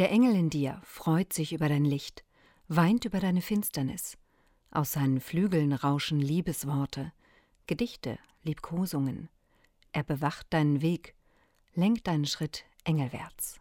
Der Engel in dir freut sich über dein Licht, weint über deine Finsternis. Aus seinen Flügeln rauschen Liebesworte, Gedichte, Liebkosungen. Er bewacht deinen Weg, lenkt deinen Schritt engelwärts.